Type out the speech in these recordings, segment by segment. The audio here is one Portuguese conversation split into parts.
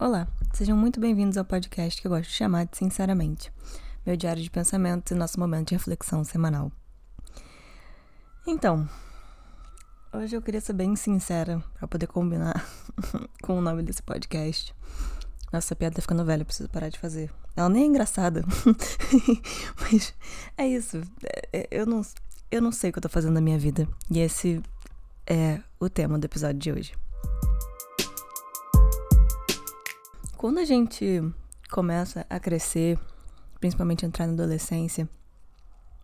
Olá, sejam muito bem-vindos ao podcast que eu gosto de chamar de Sinceramente, meu diário de pensamento e nosso momento de reflexão semanal. Então, hoje eu queria ser bem sincera para poder combinar com o nome desse podcast. Nossa, essa piada tá ficando velha, preciso parar de fazer. Ela nem é engraçada, mas é isso. É, é, eu não, eu não sei o que eu tô fazendo na minha vida. E esse é o tema do episódio de hoje. Quando a gente começa a crescer, principalmente entrar na adolescência,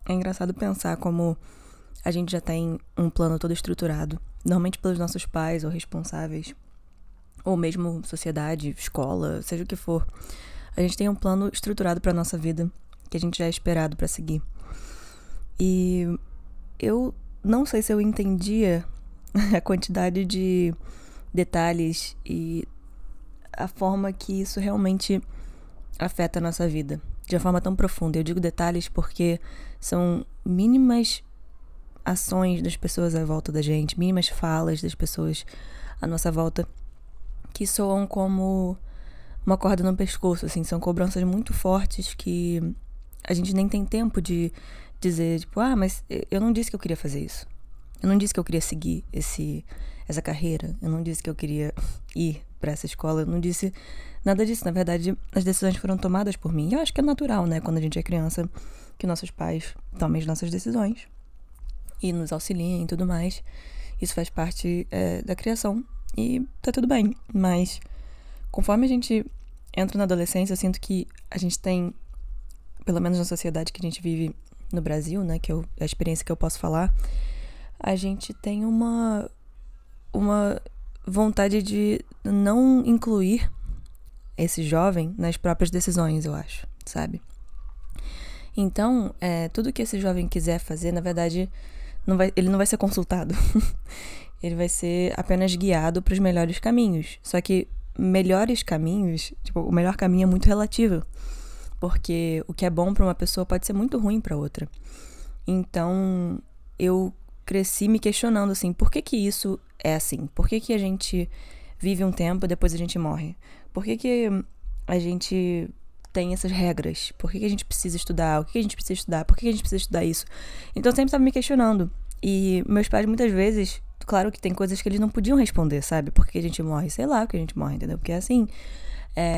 é engraçado pensar como a gente já tem um plano todo estruturado, normalmente pelos nossos pais ou responsáveis, ou mesmo sociedade, escola, seja o que for. A gente tem um plano estruturado para nossa vida que a gente já é esperado para seguir. E eu não sei se eu entendia a quantidade de detalhes e a forma que isso realmente afeta a nossa vida de uma forma tão profunda. Eu digo detalhes porque são mínimas ações das pessoas à volta da gente, mínimas falas das pessoas à nossa volta que soam como uma corda no pescoço, assim, são cobranças muito fortes que a gente nem tem tempo de dizer, tipo, ah, mas eu não disse que eu queria fazer isso. Eu não disse que eu queria seguir esse essa carreira. Eu não disse que eu queria ir para essa escola. Eu não disse nada disso. Na verdade, as decisões foram tomadas por mim. E eu acho que é natural, né, quando a gente é criança, que nossos pais tomem as nossas decisões e nos auxiliem e tudo mais. Isso faz parte é, da criação e tá tudo bem. Mas conforme a gente entra na adolescência, eu sinto que a gente tem, pelo menos na sociedade que a gente vive no Brasil, né, que a experiência que eu posso falar, a gente tem uma uma vontade de não incluir esse jovem nas próprias decisões, eu acho, sabe? Então, é, tudo que esse jovem quiser fazer, na verdade, não vai, ele não vai ser consultado. ele vai ser apenas guiado para os melhores caminhos. Só que melhores caminhos, tipo, o melhor caminho é muito relativo, porque o que é bom para uma pessoa pode ser muito ruim para outra. Então, eu cresci me questionando assim, por que que isso é assim? Por que que a gente vive um tempo e depois a gente morre? Por que que a gente tem essas regras? Por que, que a gente precisa estudar? O que, que a gente precisa estudar? Por que, que a gente precisa estudar isso? Então eu sempre estava me questionando. E meus pais muitas vezes, claro que tem coisas que eles não podiam responder, sabe? Por que a gente morre? Sei lá, porque a gente morre, entendeu? Porque é assim. É,